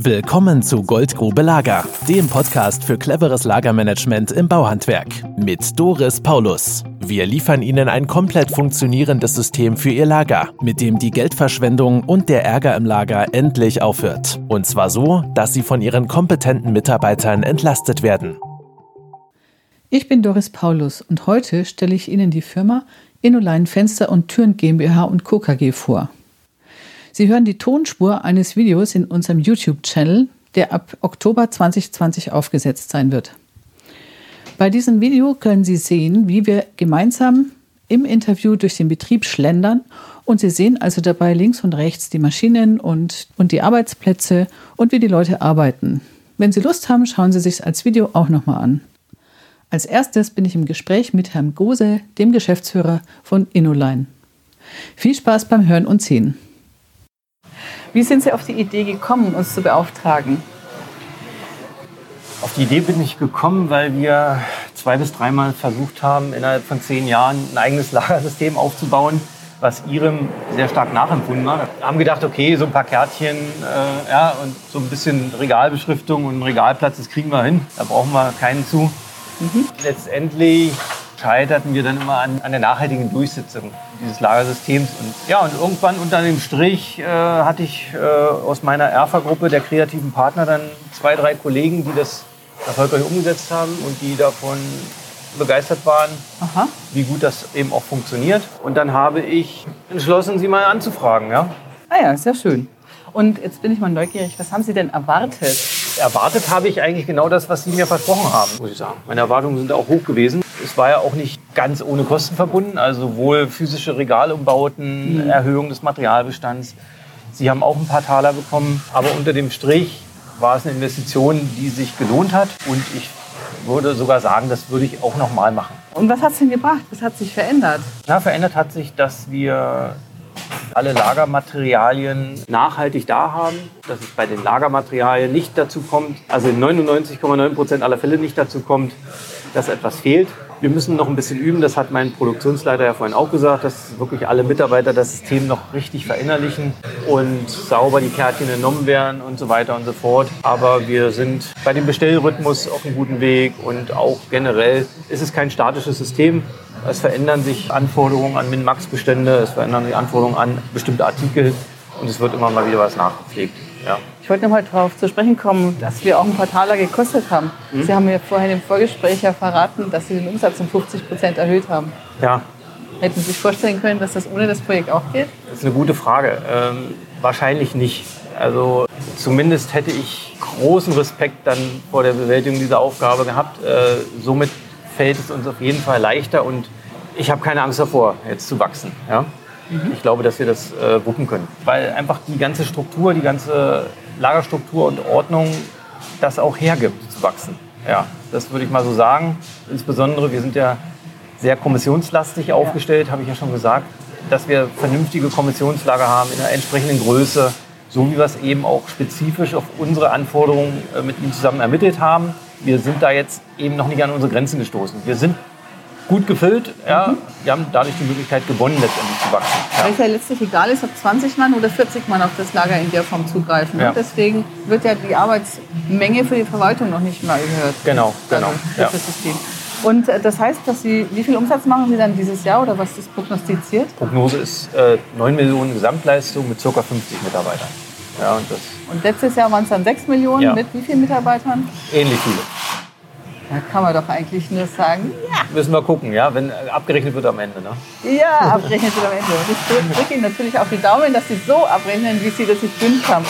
Willkommen zu Goldgrube Lager, dem Podcast für cleveres Lagermanagement im Bauhandwerk mit Doris Paulus. Wir liefern Ihnen ein komplett funktionierendes System für Ihr Lager, mit dem die Geldverschwendung und der Ärger im Lager endlich aufhört. Und zwar so, dass Sie von Ihren kompetenten Mitarbeitern entlastet werden. Ich bin Doris Paulus und heute stelle ich Ihnen die Firma Innoline Fenster und Türen GmbH und Co. KG vor. Sie hören die Tonspur eines Videos in unserem YouTube-Channel, der ab Oktober 2020 aufgesetzt sein wird. Bei diesem Video können Sie sehen, wie wir gemeinsam im Interview durch den Betrieb schlendern und Sie sehen also dabei links und rechts die Maschinen und, und die Arbeitsplätze und wie die Leute arbeiten. Wenn Sie Lust haben, schauen Sie sich als Video auch nochmal an. Als erstes bin ich im Gespräch mit Herrn Gose, dem Geschäftsführer von Innoline. Viel Spaß beim Hören und Sehen. Wie sind Sie auf die Idee gekommen, uns zu beauftragen? Auf die Idee bin ich gekommen, weil wir zwei bis dreimal versucht haben, innerhalb von zehn Jahren ein eigenes Lagersystem aufzubauen, was Ihrem sehr stark nachempfunden war. Wir haben gedacht, okay, so ein paar Kärtchen äh, ja, und so ein bisschen Regalbeschriftung und Regalplatz, das kriegen wir hin. Da brauchen wir keinen zu. Mhm. Letztendlich scheiterten wir dann immer an, an, der nachhaltigen Durchsetzung dieses Lagersystems. Und ja, und irgendwann unter dem Strich äh, hatte ich äh, aus meiner ERFA-Gruppe der kreativen Partner dann zwei, drei Kollegen, die das erfolgreich umgesetzt haben und die davon begeistert waren, Aha. wie gut das eben auch funktioniert. Und dann habe ich entschlossen, sie mal anzufragen. Ja? Ah ja, sehr schön. Und jetzt bin ich mal neugierig, was haben Sie denn erwartet? Erwartet habe ich eigentlich genau das, was Sie mir versprochen haben, muss ich sagen. Meine Erwartungen sind auch hoch gewesen. Es war ja auch nicht ganz ohne Kosten verbunden, also sowohl physische Regalumbauten, mhm. Erhöhung des Materialbestands. Sie haben auch ein paar Taler bekommen, aber unter dem Strich war es eine Investition, die sich gelohnt hat und ich würde sogar sagen, das würde ich auch noch mal machen. Und was hat es denn gebracht? Was hat sich verändert? Ja, verändert hat sich, dass wir alle Lagermaterialien nachhaltig da haben, dass es bei den Lagermaterialien nicht dazu kommt, also in 99,9 Prozent aller Fälle nicht dazu kommt, dass etwas fehlt. Wir müssen noch ein bisschen üben, das hat mein Produktionsleiter ja vorhin auch gesagt, dass wirklich alle Mitarbeiter das System noch richtig verinnerlichen und sauber die Kärtchen entnommen werden und so weiter und so fort. Aber wir sind bei dem Bestellrhythmus auf einem guten Weg und auch generell ist es kein statisches System. Es verändern sich Anforderungen an Min-Max-Bestände, es verändern sich Anforderungen an bestimmte Artikel und es wird immer mal wieder was nachgepflegt. Ja. Ich wollte noch mal darauf zu sprechen kommen, dass wir auch ein paar Taler gekostet haben. Mhm. Sie haben mir vorhin im Vorgespräch ja verraten, dass Sie den Umsatz um 50 Prozent erhöht haben. Ja. Hätten Sie sich vorstellen können, dass das ohne das Projekt auch geht? Das ist eine gute Frage. Ähm, wahrscheinlich nicht. Also zumindest hätte ich großen Respekt dann vor der Bewältigung dieser Aufgabe gehabt. Äh, somit fällt es uns auf jeden Fall leichter und ich habe keine Angst davor, jetzt zu wachsen. Ja? Mhm. Ich glaube, dass wir das äh, wuppen können. Weil einfach die ganze Struktur, die ganze Lagerstruktur und Ordnung das auch hergibt, zu wachsen. Ja, das würde ich mal so sagen. Insbesondere, wir sind ja sehr kommissionslastig aufgestellt, habe ich ja schon gesagt, dass wir vernünftige Kommissionslager haben in einer entsprechenden Größe, so wie wir es eben auch spezifisch auf unsere Anforderungen äh, mit Ihnen zusammen ermittelt haben. Wir sind da jetzt eben noch nicht an unsere Grenzen gestoßen. Wir sind gut gefüllt. Ja. Mhm. Wir haben dadurch die Möglichkeit gewonnen, letztendlich zu wachsen. Ja. Weil es ja letztlich egal ist, ob 20 Mann oder 40 Mann auf das Lager in der Form zugreifen. Ja. Deswegen wird ja die Arbeitsmenge für die Verwaltung noch nicht mal erhöht. Genau, genau. das System. Und äh, das heißt, dass Sie, wie viel Umsatz machen Sie dann dieses Jahr oder was ist prognostiziert? Prognose ist äh, 9 Millionen Gesamtleistung mit ca. 50 Mitarbeitern. Ja, und, das und letztes Jahr waren es dann 6 Millionen ja. mit wie vielen Mitarbeitern? Ähnlich viele. Da kann man doch eigentlich nur sagen, ja. Müssen wir gucken, ja, wenn abgerechnet wird am Ende. Ne? Ja, abgerechnet wird am Ende. Und ich drücke Ihnen natürlich auf die Daumen, dass Sie so abrechnen, wie Sie das sich gewünscht haben.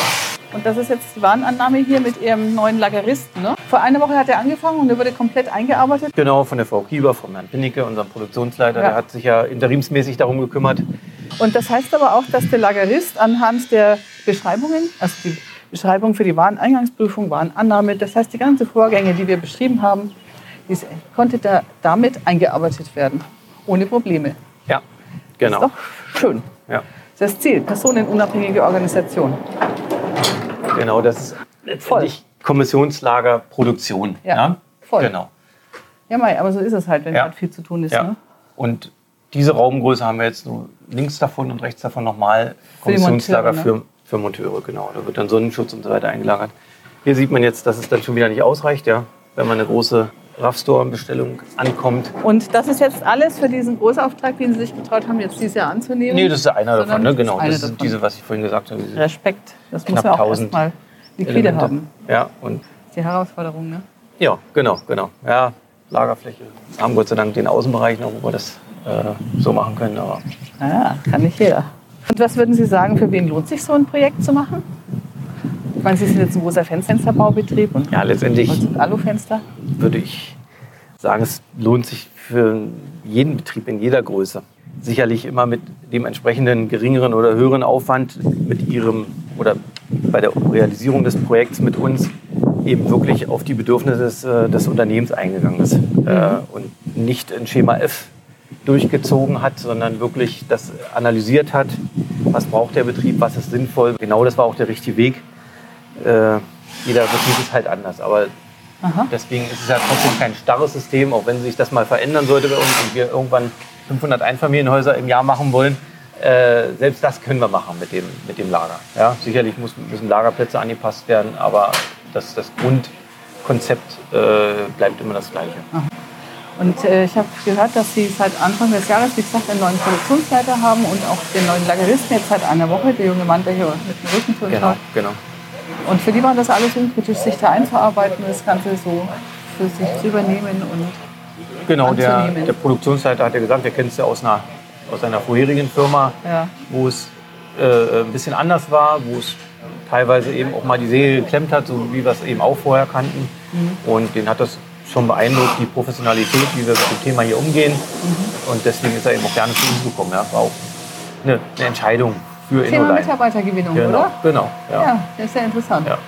Und das ist jetzt die Warenannahme hier mit Ihrem neuen Lageristen. Ne? Vor einer Woche hat er angefangen und er wurde komplett eingearbeitet. Genau, von der Frau Kieber, von Herrn Pinnicke, unserem Produktionsleiter. Ja. Der hat sich ja interimsmäßig darum gekümmert. Und das heißt aber auch, dass der Lagerist anhand der Beschreibungen, also die Beschreibung für die Wareneingangsprüfung, Warenannahme. Das heißt, die ganzen Vorgänge, die wir beschrieben haben, konnte da damit eingearbeitet werden. Ohne Probleme. Ja, genau. Das ist doch schön. Ja. Das ist das Ziel, personenunabhängige Organisation. Genau, das ist letztendlich Kommissionslager Produktion. Ja, ja? voll. Genau. Ja, Mai, aber so ist es halt, wenn ja. gerade viel zu tun ist. Ja. Ne? Und diese Raumgröße haben wir jetzt nur links davon und rechts davon nochmal Kommissionslager für, Für Monteure, genau. Da wird dann Sonnenschutz und so weiter eingelagert. Hier sieht man jetzt, dass es dann schon wieder nicht ausreicht, ja, wenn man eine große RAV-Store-Bestellung ankommt. Und das ist jetzt alles für diesen Großauftrag, den Sie sich getraut haben, jetzt dieses Jahr anzunehmen? Nee, das ist einer Sondern davon, ne? genau. das ist Das ist diese, was ich vorhin gesagt habe. Respekt. Das muss Knapp ja auch 1000 erstmal liquide Elemente. haben. Ja, und Die Herausforderung, ne? ja, genau, genau. Ja, Lagerfläche. Wir haben Gott sei Dank den Außenbereich noch, wo wir das äh, so machen können. Aber Ja, kann nicht jeder. Und was würden Sie sagen, für wen lohnt sich so ein Projekt zu machen? Ich meine, Sie sind jetzt ein großer Fensterbaubetrieb und ja, letztendlich und Alufenster. würde ich sagen, es lohnt sich für jeden Betrieb in jeder Größe. Sicherlich immer mit dem entsprechenden geringeren oder höheren Aufwand mit ihrem oder bei der Realisierung des Projekts mit uns eben wirklich auf die Bedürfnisse des, äh, des Unternehmens eingegangen ist äh, und nicht ein Schema F durchgezogen hat, sondern wirklich das analysiert hat, was braucht der Betrieb, was ist sinnvoll. Genau das war auch der richtige Weg. Äh, jeder Betrieb ist halt anders, aber Aha. Deswegen ist es ja trotzdem kein starres System, auch wenn sich das mal verändern sollte bei uns und wir irgendwann 500 Einfamilienhäuser im Jahr machen wollen. Äh, selbst das können wir machen mit dem, mit dem Lager. Ja, sicherlich muss, müssen Lagerplätze angepasst werden, aber das, das Grundkonzept äh, bleibt immer das gleiche. Und äh, ich habe gehört, dass Sie seit Anfang des Jahres, wie gesagt, einen neuen Produktionsleiter haben und auch den neuen Lageristen jetzt seit einer Woche, der junge Mann, der hier mit dem Rücken zu uns Genau, schaut. genau. Und für die war das alles unkritisch, sich da einzuarbeiten, das Ganze so für sich zu übernehmen und Genau, der, der Produktionsleiter hat ja gesagt, wir kennen es ja aus, einer, aus einer vorherigen Firma, Ja. wo es äh, ein bisschen anders war, wo es teilweise eben auch mal die Seele geklemmt hat, so wie wir es eben auch vorher kannten. Und den hat das schon beeindruckt, die Professionalität, wie wir mit dem Thema hier umgehen. Und deswegen ist er eben auch gerne zu uns gekommen. Ja. War auch eine, eine Entscheidung für Thema Innoline. Mitarbeitergewinnung, Genau, oder? genau. Ja. Ja, das ist ja interessant. Ja.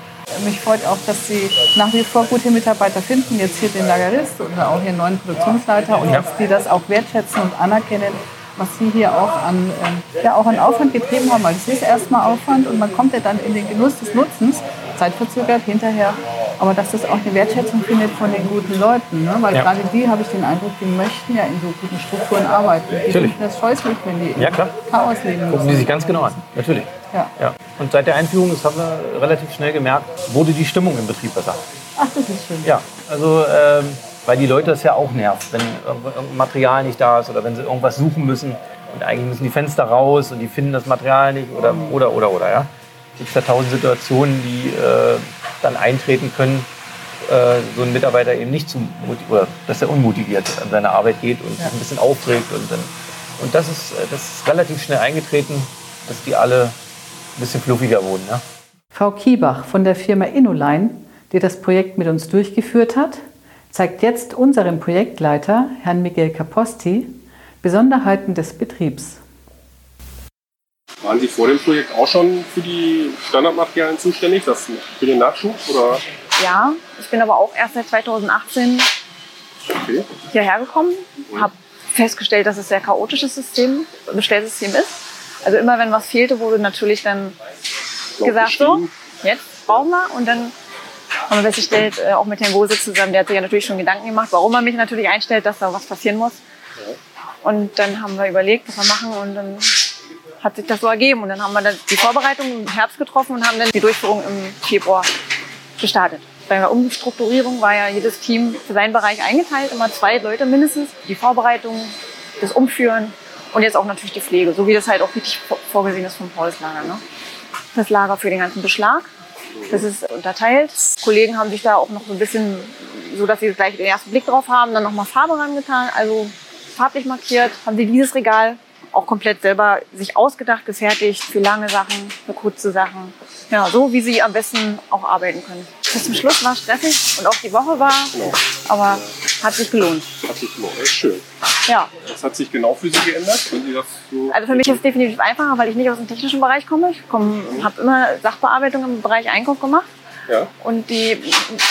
Mich freut auch, dass Sie nach wie vor gute Mitarbeiter finden, jetzt hier den Lagerist oder auch Ihren neuen Produktionsleiter und Ja. dass die das auch wertschätzen und anerkennen, was Sie hier auch an, ähm, ja, auch an Aufwand getrieben haben. Weil es ist erstmal Aufwand und man kommt ja dann in den Genuss des Nutzens, zeitverzögert hinterher. Aber dass das auch eine Wertschätzung findet von den guten Leuten. Ne? Weil Ja. gerade die, habe ich den Eindruck, die möchten ja in so guten Strukturen arbeiten. Die Natürlich. finden das scheußlich, wenn die Ja, klar. Chaos leben Gucken müssen. die sich ganz genau an, natürlich. Ja. Ja. Und seit der Einführung, das haben wir relativ schnell gemerkt, wurde die Stimmung im Betrieb besser. Ach, das ist schön. Ja, also ähm, weil die Leute das ja auch nervt, wenn irgendein Material nicht da ist oder wenn sie irgendwas suchen müssen und eigentlich müssen die Fenster raus und die finden das Material nicht oder oder oder oder ja. Gibt es da tausend Situationen, die äh, dann eintreten können, äh, so ein Mitarbeiter eben nicht zu oder dass er unmotiviert an seine Arbeit geht und sich ein bisschen aufregt und dann und das ist äh, das ist relativ schnell eingetreten, dass die alle ein bisschen fluffiger wurden. Ja? Frau Kiebach von der Firma Innoline, die das Projekt mit uns durchgeführt hat, zeigt jetzt unserem Projektleiter, Herrn Miguel Caposti, Besonderheiten des Betriebs. Waren Sie vor dem Projekt auch schon für die Standardmaterialien zuständig, das für den Nachschub? Oder? Ja, ich bin aber auch erst seit 2018 Okay. hierher gekommen, habe festgestellt, dass es ein sehr chaotisches System, Bestellsystem ist. Also immer wenn was fehlte, wurde natürlich dann gesagt, so, jetzt brauchen wir. Und dann haben wir festgestellt, äh, auch mit Herrn Gose zusammen, der hat sich ja natürlich schon Gedanken gemacht, warum er mich natürlich einstellt, dass da was passieren muss. Und dann haben wir überlegt, was wir machen und dann hat sich das so ergeben. Und dann haben wir dann die Vorbereitung im Herbst getroffen und haben dann die Durchführung im Februar gestartet. Bei der Umstrukturierung war ja jedes Team für seinen Bereich eingeteilt, immer zwei Leute mindestens. Die Vorbereitung, das Umführen und jetzt auch natürlich die Pflege, so wie das halt auch richtig vor- vorgesehen ist vom Hauslager. Ne? Das Lager für den ganzen Beschlag, das ist unterteilt. Kollegen haben sich da auch noch so ein bisschen, so dass sie gleich den ersten Blick drauf haben, dann nochmal Farbe rangetan, also farblich markiert, haben sie dieses Regal auch komplett selber sich ausgedacht, gefertigt für lange Sachen, für kurze Sachen. Ja, so wie sie am besten auch arbeiten können. Bis zum Schluss war stressig und auch die Woche war, aber hat sich gelohnt. Hat sich genau, echt schön. Ja, Was hat sich genau für Sie geändert? Wenn Sie das so also für mich ist es definitiv einfacher, weil ich nicht aus dem technischen Bereich komme. Ich habe immer Sachbearbeitung im Bereich Einkauf gemacht ja? und die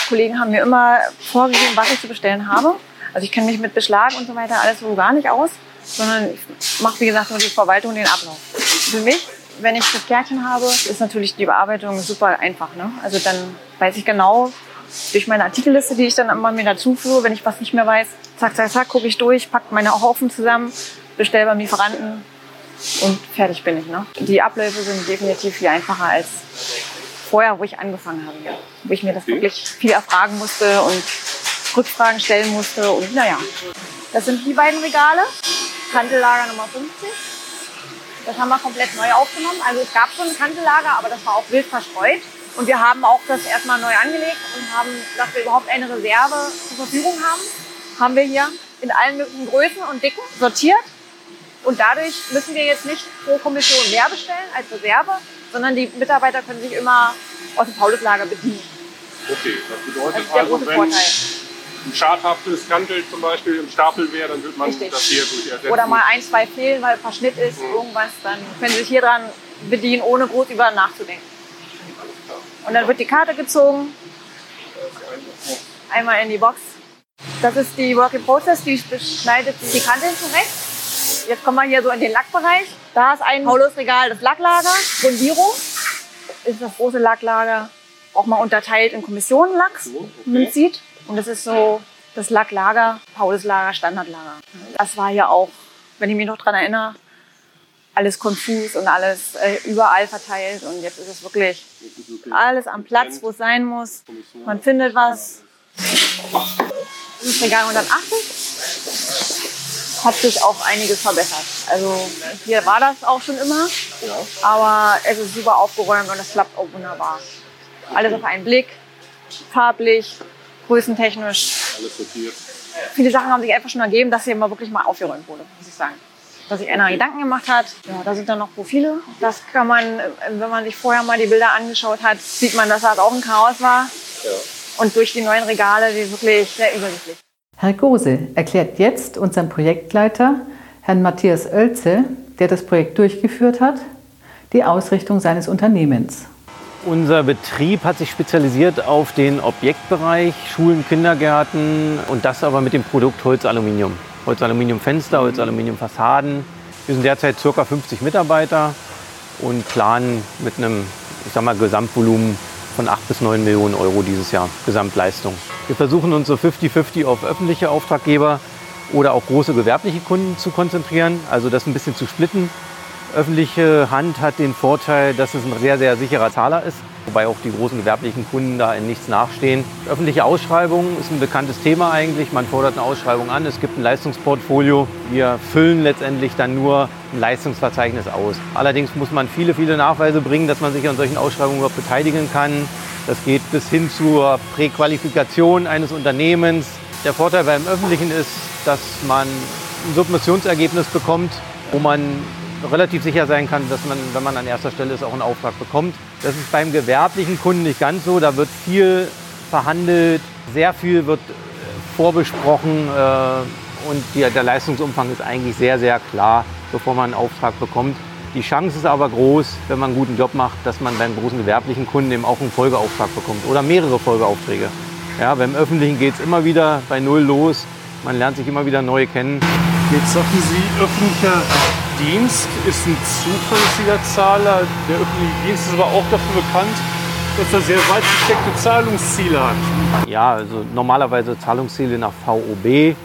Kollegen haben mir immer vorgegeben, was ich zu bestellen habe. Also ich kenne mich mit Beschlag und so weiter alles so gar nicht aus, sondern ich mache, wie gesagt, nur die Verwaltung, den Ablauf. Für mich, wenn ich das Kärtchen habe, ist natürlich die Bearbeitung super einfach. Ne? Also dann weiß ich genau, durch meine Artikelliste, die ich dann immer mir dazu führe, wenn ich was nicht mehr weiß, zack, zack, zack, gucke ich durch, packe meine Haufen zusammen, bestelle beim Lieferanten und fertig bin ich. Ne? Die Abläufe sind definitiv viel einfacher als vorher, wo ich angefangen habe. Ja. Wo ich mir das wirklich viel erfragen musste und Rückfragen stellen musste. Und naja, das sind die beiden Regale. Kantellager Nummer 50. Das haben wir komplett neu aufgenommen. Also es gab schon ein Kantellager, aber das war auch wild verstreut. Und wir haben auch das erstmal neu angelegt und haben, dass wir überhaupt eine Reserve zur Verfügung haben, haben wir hier in allen möglichen Größen und Dicken sortiert. Und dadurch müssen wir jetzt nicht pro Kommission mehr bestellen als Reserve, sondern die Mitarbeiter können sich immer aus dem Pauluslager bedienen. Okay, das bedeutet Das ist der also, große wenn Vorteil. Ein schadhaftes Kantel zum Beispiel im Stapel wäre, dann wird man Richtig. das hier durch ersetzen. Oder mal ein, zwei fehlen, weil Verschnitt ist, irgendwas, dann können Sie sich hier dran bedienen, ohne groß über nachzudenken. Und dann wird die Karte gezogen, einmal in die Box. Das ist die Work in Process, die schneidet die Kanten zurecht. Jetzt kommen wir hier so in den Lackbereich. Da ist ein Paulusregal, das Lacklager, Grundierung. Ist das große Lacklager auch mal unterteilt in Kommissionenlacks, wie man sieht. Und das ist so das Lacklager, Pauluslager, Standardlager. Das war ja auch, wenn ich mich noch dran erinnere, alles konfus und alles äh, überall verteilt. Und jetzt ist es wirklich alles am Platz, wo es sein muss. Man findet was. Das Regal 180. Hat sich auch einiges verbessert. Also hier war das auch schon immer. Aber es ist super aufgeräumt und es klappt auch wunderbar. Alles auf einen Blick. Farblich, größentechnisch. Alles sortiert. Viele Sachen haben sich einfach schon ergeben, dass hier mal wirklich mal aufgeräumt wurde, muss ich sagen. Dass sich einer Gedanken gemacht hat. Ja, da sind dann noch Profile. Das kann man, äh, wenn man sich vorher mal die Bilder angeschaut hat, sieht man, dass das auch ein Chaos war. Und durch die neuen Regale, die wirklich sehr übersichtlich. Herr Gose erklärt jetzt unserem Projektleiter, Herrn Matthias Oelze, der das Projekt durchgeführt hat, die Ausrichtung seines Unternehmens. Unser Betrieb hat sich spezialisiert auf den Objektbereich, Schulen, Kindergärten und das aber mit dem Produkt Holzaluminium. Holzaluminium-Fenster, Holzaluminium-Fassaden. Wir sind derzeit ca. 50 Mitarbeiter und planen mit einem ich sag mal, Gesamtvolumen von 8 bis 9 Millionen Euro dieses Jahr, Gesamtleistung. Wir versuchen uns so 50-50 auf öffentliche Auftraggeber oder auch große gewerbliche Kunden zu konzentrieren, also das ein bisschen zu splitten. Öffentliche Hand hat den Vorteil, dass es ein sehr, sehr sicherer Zahler ist, wobei auch die großen gewerblichen Kunden da in nichts nachstehen. Öffentliche Ausschreibungen ist ein bekanntes Thema eigentlich. Man fordert eine Ausschreibung an, es gibt ein Leistungsportfolio. Wir füllen letztendlich dann nur ein Leistungsverzeichnis aus. Allerdings muss man viele, viele Nachweise bringen, dass man sich an solchen Ausschreibungen überhaupt beteiligen kann. Das geht bis hin zur Präqualifikation eines Unternehmens. Der Vorteil beim Öffentlichen ist, dass man ein Submissionsergebnis bekommt, wo man relativ sicher sein kann, dass man, wenn man an erster Stelle ist, auch einen Auftrag bekommt. Das ist beim gewerblichen Kunden nicht ganz so. Da wird viel verhandelt, sehr viel wird äh, vorbesprochen äh, und die, der Leistungsumfang ist eigentlich sehr, sehr klar, bevor man einen Auftrag bekommt. Die Chance ist aber groß, wenn man einen guten Job macht, dass man beim großen gewerblichen Kunden eben auch einen Folgeauftrag bekommt oder mehrere Folgeaufträge. Ja, beim Öffentlichen geht es immer wieder bei Null los. Man lernt sich immer wieder neu kennen. Jetzt sagten Sie, öffentlicher Dienst ist ein zuverlässiger Zahler. Der öffentliche Dienst ist aber auch dafür bekannt, dass er sehr weit gesteckte Zahlungsziele hat. Ja, also normalerweise Zahlungsziele nach VOB.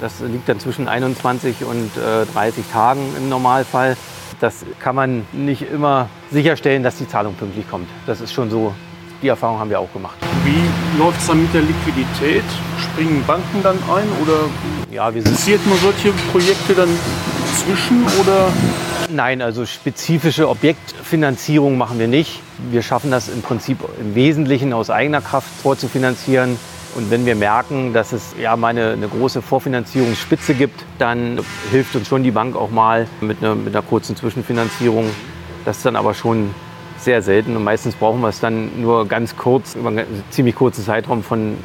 Das liegt dann zwischen 21 und äh, 30 Tagen im Normalfall. Das kann man nicht immer sicherstellen, dass die Zahlung pünktlich kommt. Das ist schon so. Die Erfahrung haben wir auch gemacht. Wie läuft es dann mit der Liquidität? Springen Banken dann ein oder Ja, wir sind passiert man solche Projekte dann zwischen oder Nein, also spezifische Objektfinanzierung machen wir nicht. Wir schaffen das im Prinzip im Wesentlichen aus eigener Kraft vorzufinanzieren. Und wenn wir merken, dass es ja mal eine, eine große Vorfinanzierungsspitze gibt, dann hilft uns schon die Bank auch mal mit einer, mit einer kurzen Zwischenfinanzierung. Das ist dann aber schon sehr selten und meistens brauchen wir es dann nur ganz kurz, über einen ziemlich kurzen Zeitraum von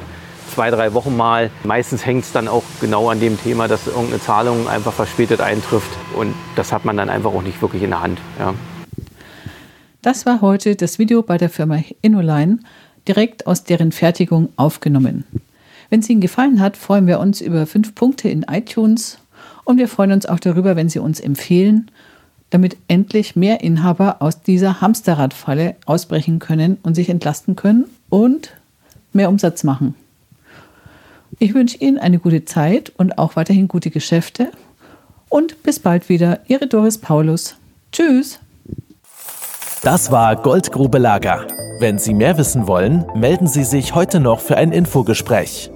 zwei, drei Wochen mal. Meistens hängt es dann auch genau an dem Thema, dass irgendeine Zahlung einfach verspätet eintrifft und das hat man dann einfach auch nicht wirklich in der Hand. Ja. Das war heute das Video bei der Firma Innoline, direkt aus deren Fertigung aufgenommen. Wenn es Ihnen gefallen hat, freuen wir uns über fünf Punkte in iTunes und wir freuen uns auch darüber, wenn Sie uns empfehlen, damit endlich mehr Inhaber aus dieser Hamsterradfalle ausbrechen können und sich entlasten können und mehr Umsatz machen. Ich wünsche Ihnen eine gute Zeit und auch weiterhin gute Geschäfte Und bis bald wieder, Ihre Doris Paulus. Tschüss. Das war Goldgrube Lager. Wenn Sie mehr wissen wollen, melden Sie sich heute noch für ein Infogespräch.